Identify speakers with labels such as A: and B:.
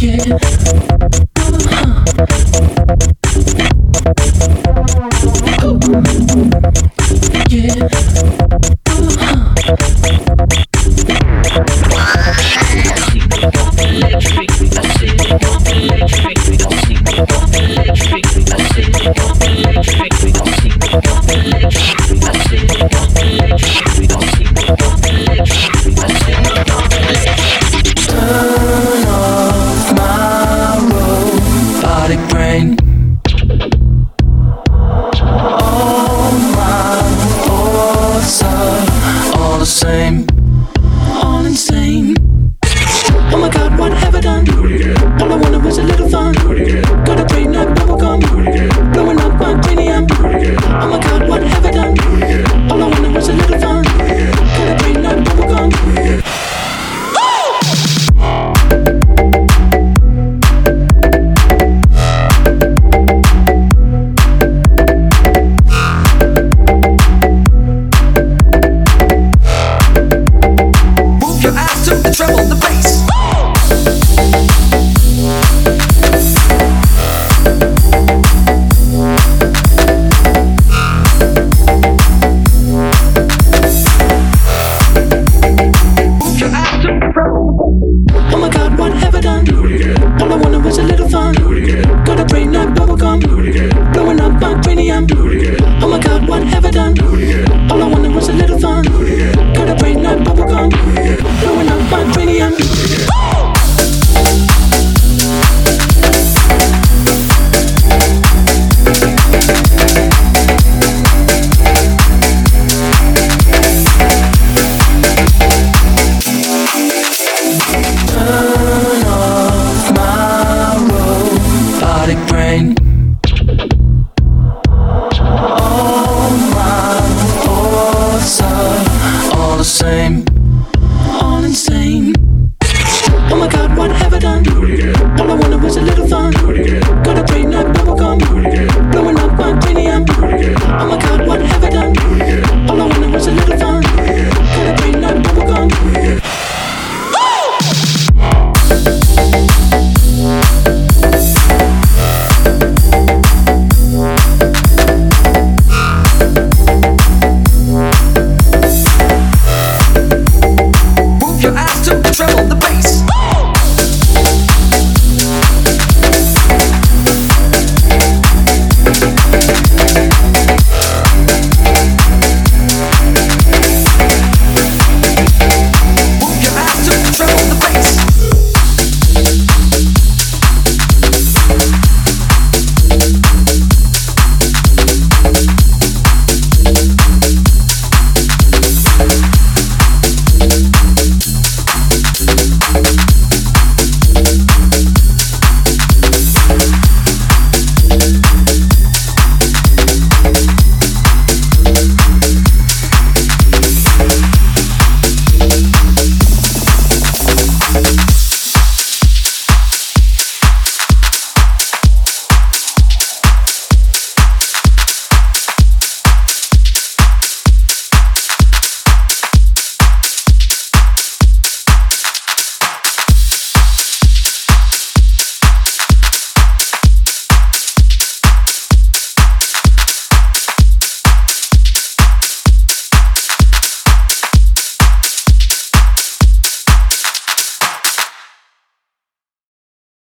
A: Yeah. the same. All insane. Oh my god, what have I done? All I wanted was a little fun. to the treble, the bass. same